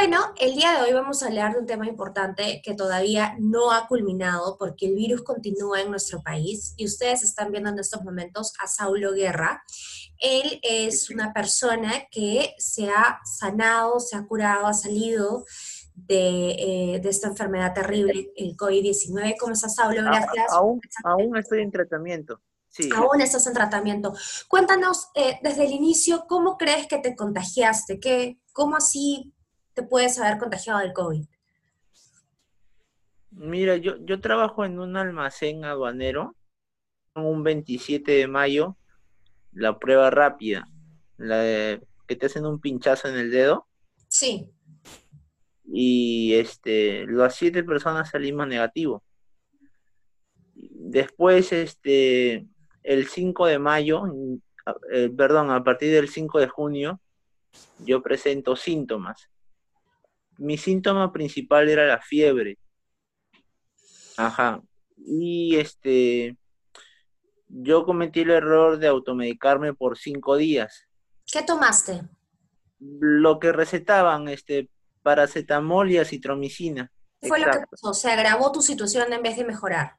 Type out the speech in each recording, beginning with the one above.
Bueno, el día de hoy vamos a hablar de un tema importante que todavía no ha culminado porque el virus continúa en nuestro país y ustedes están viendo en estos momentos a Saulo Guerra. Él es una persona que se ha sanado, se ha curado, ha salido de, eh, esta enfermedad terrible, el COVID-19. ¿Cómo estás, Saulo? Gracias. Aún, aún estoy en tratamiento. Sí. Aún estás en tratamiento. Cuéntanos eh, desde el inicio, ¿cómo crees que te contagiaste? ¿Qué, ¿Cómo así te puedes haber contagiado del COVID? Mira, yo, yo trabajo en un almacén aduanero, un 27 de mayo, la prueba rápida, la que te hacen un pinchazo en el dedo. Sí. Y este, las siete personas salimos negativo. Después, este, el 5 de mayo, eh, perdón, a partir del 5 de junio, yo presento síntomas mi síntoma principal era la fiebre. Ajá. Y este, yo cometí el error de automedicarme por cinco días. ¿Qué tomaste? Lo que recetaban, este, paracetamol y acitromicina. ¿Qué fue lo que pasó? ¿Se agravó tu situación en vez de mejorar?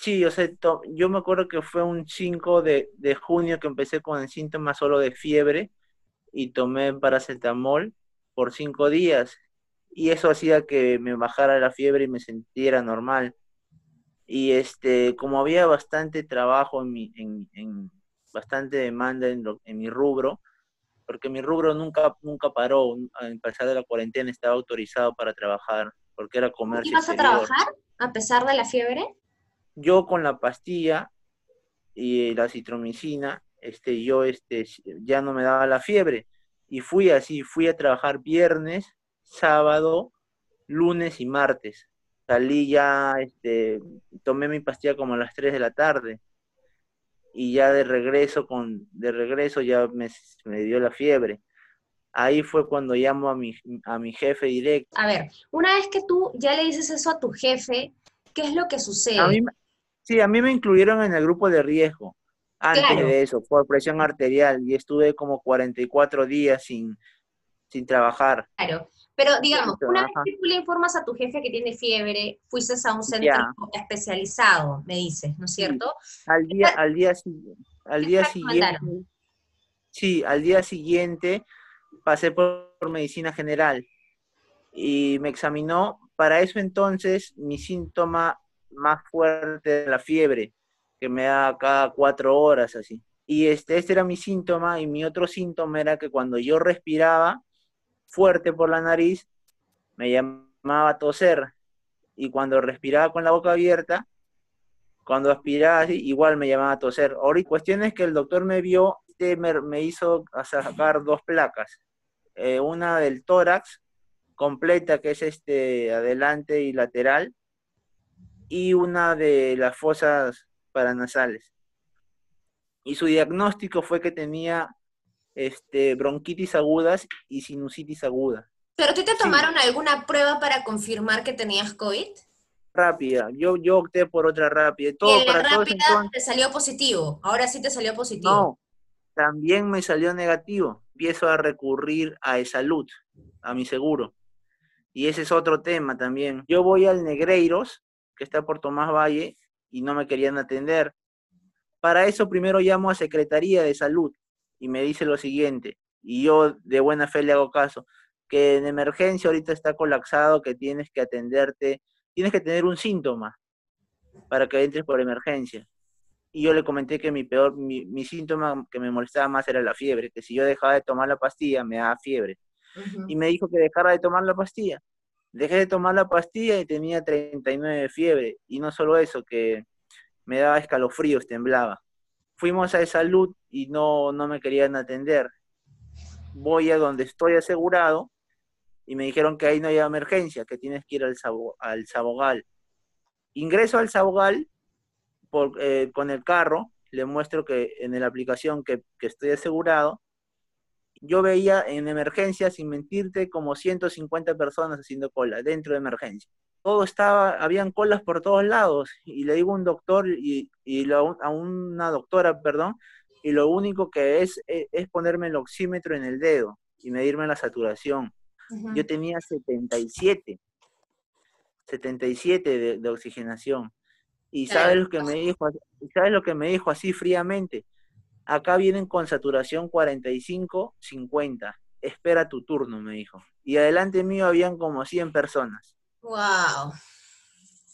Sí, o sea, yo me acuerdo que fue un 5 de, de junio que empecé con el síntoma solo de fiebre y tomé paracetamol por cinco días y eso hacía que me bajara la fiebre y me sintiera normal. Y este, como había bastante trabajo en mi, en, bastante demanda en, en mi rubro, porque mi rubro nunca, nunca paró, a pesar de la cuarentena estaba autorizado para trabajar, porque era comercio. ¿Ibas a trabajar a pesar de la fiebre? Yo con la pastilla y la citromicina, este, yo este, ya no me daba la fiebre y fui así, fui a trabajar viernes, sábado, lunes y martes. Salí ya, este, tomé mi pastilla como a las 3 de la tarde y ya de regreso con de regreso ya me, me, dio la fiebre. Ahí fue cuando llamo a mi, a mi jefe directo. A ver, una vez que tú ya le dices eso a tu jefe, ¿qué es lo que sucede? A mí, sí, a mí me incluyeron en el grupo de riesgo antes de eso, por presión arterial, y estuve como 44 días sin, sin trabajar. Claro, pero digamos, una vez que tú le informas a tu jefe que tiene fiebre, fuiste a un centro especializado, me dices, ¿no es cierto? Al día, al día, al día siguiente, sí, al día siguiente pasé por, por medicina general y me examinó. Para eso entonces mi síntoma más fuerte de la fiebre que me da cada cuatro horas así. Y este, este era mi síntoma y mi otro síntoma era que cuando yo respiraba fuerte por la nariz, me llamaba a toser. Y cuando respiraba con la boca abierta, cuando aspiraba así, igual me llamaba a toser. Ahora, cuestión es que el doctor me vio, este, me, hizo sacar dos placas. Eh, una del tórax completa, que es este adelante y lateral, y una de las fosas paranasales. Y su diagnóstico fue que tenía este, bronquitis agudas y sinusitis aguda. ¿Pero tú te tomaron alguna prueba para confirmar que tenías COVID? Rápida, yo, yo opté por otra rápida. Todo, ¿Y la rápida te salió positivo? Ahora sí te salió positivo. No, también me salió negativo. Empiezo a recurrir a salud, a mi seguro. Y ese es otro tema también. Yo voy al Negreiros, que está por Tomás Valle, y no me querían atender. Para eso primero llamo a Secretaría de Salud y me dice lo siguiente, y yo de buena fe le hago caso, que en emergencia ahorita está colapsado, que tienes que atenderte, tienes que tener un síntoma para que entres por emergencia. Y yo le comenté que mi peor, mi, síntoma que me molestaba más era la fiebre, que si yo dejaba de tomar la pastilla me daba fiebre. Y me dijo que dejara de tomar la pastilla. Dejé de tomar la pastilla y tenía 39 de fiebre. Y no solo eso, que me daba escalofríos, temblaba. Fuimos a salud y no, no me querían atender. Voy a donde estoy asegurado y me dijeron que ahí no hay emergencia, que tienes que ir al, al Sabogal. Ingreso al Sabogal por, eh, con el carro, le muestro que en la aplicación que, que estoy asegurado yo veía en emergencia, sin mentirte, como 150 personas haciendo cola dentro de emergencia. Todo estaba, habían colas por todos lados. Y le digo a un doctor y, a una doctora, perdón, y lo único que es, es, ponerme el oxímetro en el dedo y medirme la saturación. yo tenía 77. 77 de, de oxigenación. Y sabes lo que me dijo, sabes lo que me dijo así fríamente. Acá vienen con saturación 45, 50. Espera tu turno, me dijo. Y adelante mío habían como 100 personas. Wow.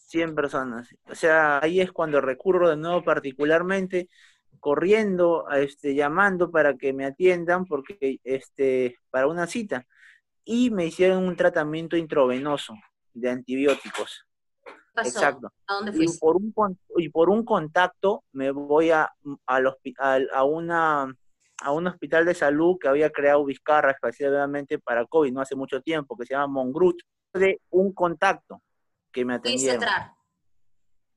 100 personas. O sea, ahí es cuando recurro de nuevo particularmente corriendo, este, llamando para que me atiendan porque este, para una cita. Y me hicieron un tratamiento intravenoso de antibióticos. Exacto. ¿A dónde fuiste? Y por un, y por un contacto me voy a, al a, una, a un hospital de salud que había creado Vizcarra especialmente para COVID, no hace mucho tiempo, que se llama Mongrut, de un contacto que me atendieron. entrar?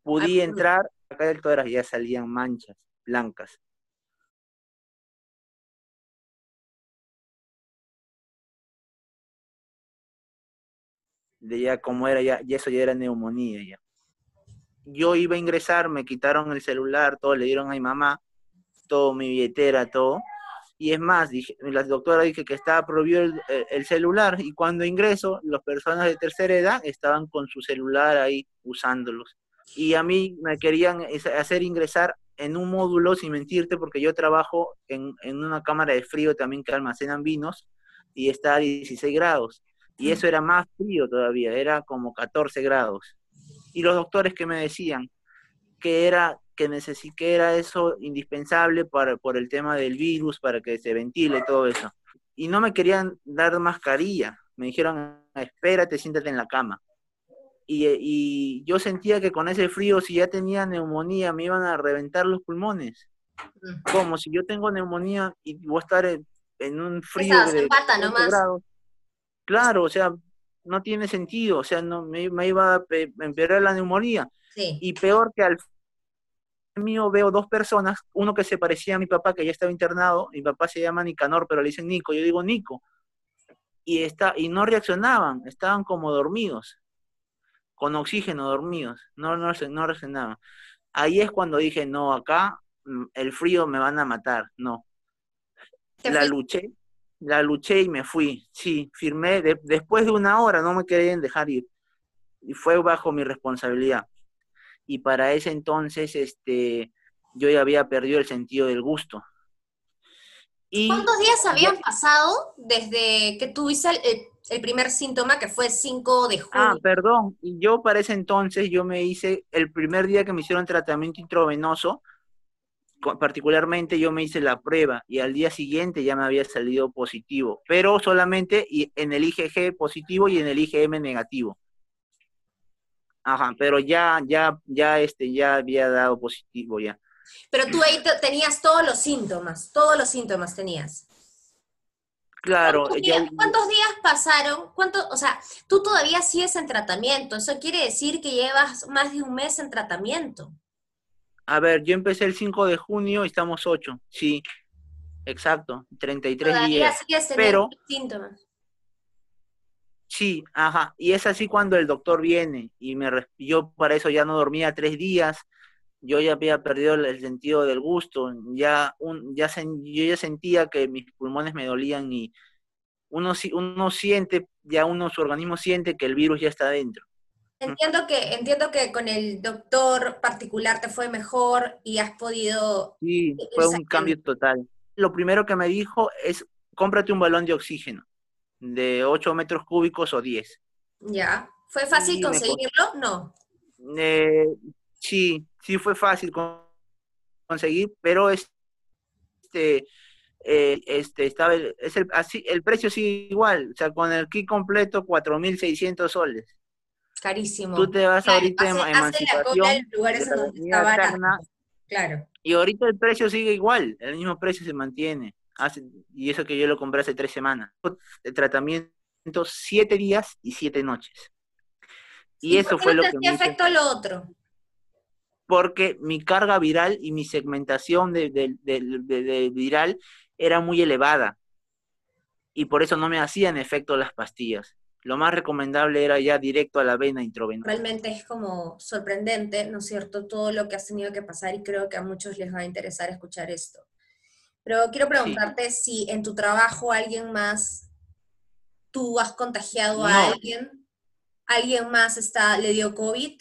Pudí entrar, acá del todas ya salían manchas blancas. De ya como era, ya, y eso ya era neumonía ya. Yo iba a ingresar, me quitaron el celular, todo, le dieron a mi mamá, todo, mi billetera, todo. Y es más, dije, la doctora dije que estaba prohibido el, celular y cuando ingreso, las personas de tercera edad estaban con su celular ahí usándolos. Y a mí me querían hacer ingresar en un módulo, sin mentirte, porque yo trabajo en, en una cámara de frío también que almacenan vinos y está a 16 grados y eso era más frío todavía, era como 14 grados. Y los doctores que me decían que era que que era eso indispensable para, por el tema del virus, para que se ventile todo eso. Y no me querían dar mascarilla. Me dijeron, espérate, siéntate en la cama. Y, y, yo sentía que con ese frío, si ya tenía neumonía, me iban a reventar los pulmones. Como si yo tengo neumonía y voy a estar en, un frío de grados. Claro, o sea, no tiene sentido, o sea, no me, iba a empeorar la neumonía. Y peor que al mío veo dos personas, uno que se parecía a mi papá, que ya estaba internado, mi papá se llama Nicanor, pero le dicen Nico, yo digo Nico, y, está, y no reaccionaban, estaban como dormidos, con oxígeno dormidos, no, no, no reaccionaban. Ahí es cuando dije, no, acá mm, el frío me van a matar, no. La luché, la luché y me fui. Sí, firmé. después de una hora no me querían dejar ir. Y fue bajo mi responsabilidad. Y para ese entonces, este, yo ya había perdido el sentido del gusto. Y, ¿Cuántos días habían pasado desde que tuviste el, el, primer síntoma, que fue 5 de junio? Ah, perdón. Yo para ese entonces, yo me hice, el primer día que me hicieron tratamiento intravenoso, particularmente yo me hice la prueba y al día siguiente ya me había salido positivo, pero solamente en el IgG positivo y en el IgM negativo. Ajá, pero ya, ya, ya, este, ya había dado positivo ya. Pero tú ahí tenías todos los síntomas, todos los síntomas tenías. Claro. ¿Cuántos días, ¿cuántos días pasaron? ¿Cuánto, o sea, tú todavía sigues en tratamiento. Eso quiere decir que llevas más de un mes en tratamiento. A ver, yo empecé el 5 de junio y estamos 8, sí, exacto, 33 Todavía días. pero síntomas. Sí, ajá, y es así cuando el doctor viene y me yo para eso ya no dormía tres días, yo ya había perdido el sentido del gusto, ya un, ya yo ya sentía que mis pulmones me dolían y uno uno siente, ya uno su organismo siente que el virus ya está dentro. Entiendo que, entiendo que con el doctor particular te fue mejor y has podido... Sí, fue un cambio total. Lo primero que me dijo es, cómprate un balón de oxígeno de 8 metros cúbicos o 10. Ya. ¿Fue fácil conseguirlo? No. Eh, sí, sí fue fácil conseguir, pero este, eh, este estaba es el, así, el precio sigue igual, o sea, con el kit completo 4.600 soles. Carísimo. Tú te vas ahorita a Emancipación. lugares donde está barato. Claro. Y ahorita el precio sigue igual, el mismo precio se mantiene. Hace, y eso que yo lo compré hace tres semanas. El tratamiento siete días y siete noches. Y, eso fue lo que me afectó lo otro? Porque mi carga viral y mi segmentación de, de, viral era muy elevada. Y por eso no me hacían efecto las pastillas lo más recomendable era ya directo a la vena intravenosa. Realmente es como sorprendente, ¿no es cierto?, todo lo que has tenido que pasar y creo que a muchos les va a interesar escuchar esto. Pero quiero preguntarte si en tu trabajo alguien más tú has contagiado a alguien, alguien más está, le dio COVID,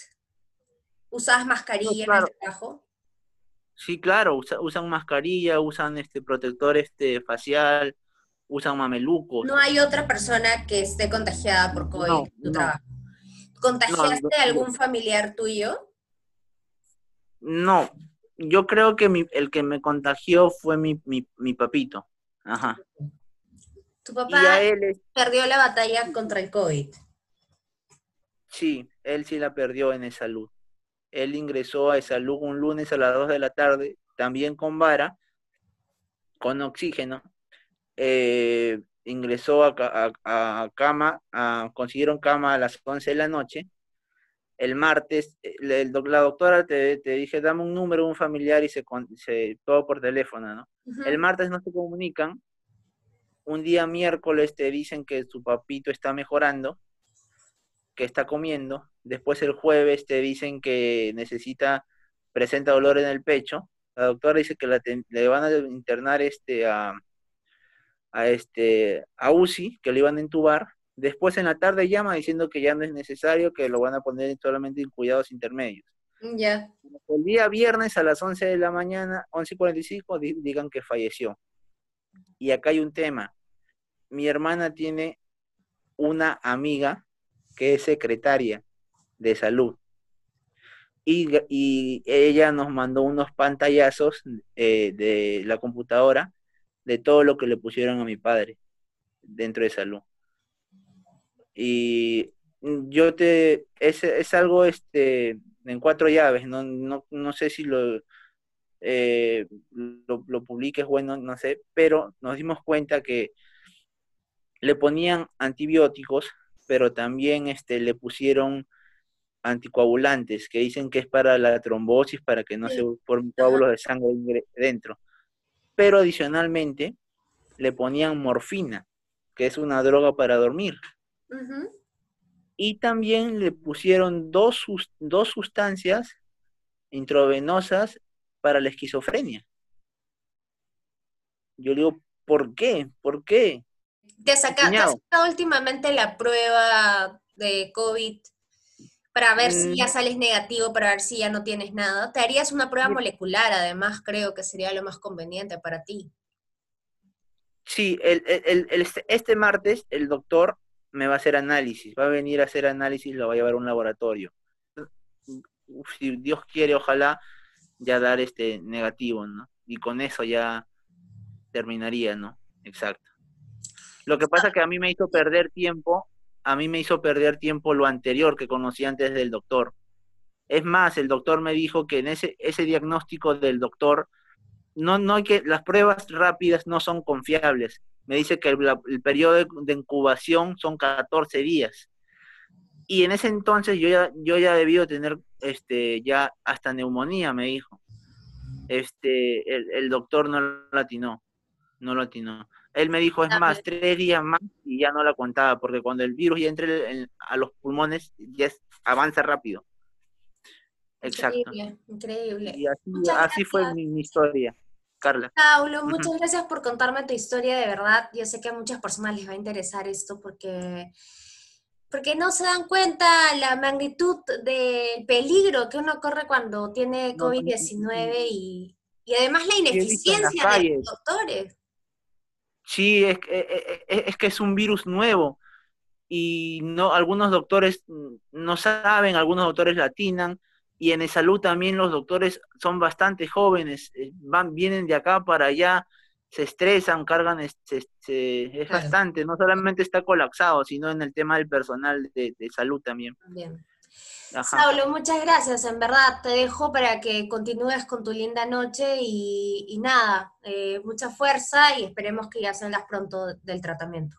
usabas mascarilla en el trabajo. Sí, claro, usan mascarilla, usan este protector este facial, usan mamelucos. No hay otra persona que esté contagiada por COVID en tu trabajo. ¿Contagiaste a algún familiar tuyo? No, yo creo que el que me contagió fue mi, mi, papito. Ajá. Tu papá perdió la batalla contra el COVID. Sí, él sí la perdió en esa salud. Él ingresó a esa luz un lunes a las 2 de la tarde, también con vara, con oxígeno. Eh, ingresó a, cama, consiguieron cama a las 11 de la noche. El martes, eh, la doctora te, dije, dame un número, un familiar y se, se todo por teléfono, ¿no? El martes no se comunican. Un día miércoles te dicen que su papito está mejorando, que está comiendo. Después el jueves te dicen que necesita, presenta dolor en el pecho. La doctora dice que le van a internar este a a, este, a UCI, que lo iban a entubar. Después en la tarde llama diciendo que ya no es necesario, que lo van a poner solamente en cuidados intermedios. Ya. El día viernes a las 11 de la mañana, 11.45, digan que falleció. Y acá hay un tema. Mi hermana tiene una amiga que es secretaria de salud. Y, ella nos mandó unos pantallazos eh, de la computadora de todo lo que le pusieron a mi padre dentro de salud. Y yo te, es, es algo este, en cuatro llaves, no, no, no sé si lo, eh, lo, lo, publiques, bueno, no sé, pero nos dimos cuenta que le ponían antibióticos, pero también este, le pusieron anticoagulantes, que dicen que es para la trombosis, para que no se formen coágulos de sangre dentro pero adicionalmente le ponían morfina, que es una droga para dormir. Y también le pusieron dos, dos sustancias intravenosas para la esquizofrenia. Yo digo, ¿por qué? ¿Por qué? ¿Te, saca, últimamente la prueba de COVID para ver si ya mm. sales negativo, para ver si ya no tienes nada. Te harías una prueba molecular, además creo que sería lo más conveniente para ti. Sí, el, este, este martes el doctor me va a hacer análisis, va a venir a hacer análisis, lo va a llevar a un laboratorio. si Dios quiere, ojalá ya dar este negativo, ¿no? Y con eso ya terminaría, ¿no? Exacto. Lo que pasa es que a mí me hizo perder tiempo a mí me hizo perder tiempo lo anterior que conocí antes del doctor. Es más, el doctor me dijo que en ese, ese diagnóstico del doctor, no, no hay que, las pruebas rápidas no son confiables. Me dice que el, periodo de, incubación son 14 días. Y en ese entonces yo ya, yo ya debido tener este, ya hasta neumonía, me dijo. Este, el, el doctor no lo atinó, no lo atinó. Él me dijo, es más, tres días más y ya no la contaba, porque cuando el virus ya entre a los pulmones, ya avanza rápido. Exacto. Increíble, increíble. Y así, fue mi, historia. Carla. Paulo, muchas gracias por contarme tu historia, de verdad. Yo sé que a muchas personas les va a interesar esto porque, porque no se dan cuenta la magnitud del peligro que uno corre cuando tiene COVID-19 y, y, además la ineficiencia de los doctores. Sí, es, e, e, e, es, que es un virus nuevo y no algunos doctores no saben, algunos doctores latinan y en salud también los doctores son bastante jóvenes, eh, van vienen de acá para allá, se estresan, cargan, es, es bastante, no solamente está colapsado, sino en el tema del personal de, salud también. Bien. Saulo, muchas gracias, en verdad. Te dejo para que continúes con tu linda noche y, nada, eh, mucha fuerza y esperemos que ya salgas pronto del tratamiento.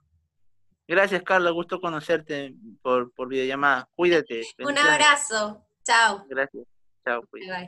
Gracias, Carla, gusto conocerte por, por videollamada. Cuídate. Un abrazo. Chao. Gracias. Chao. Cuídate.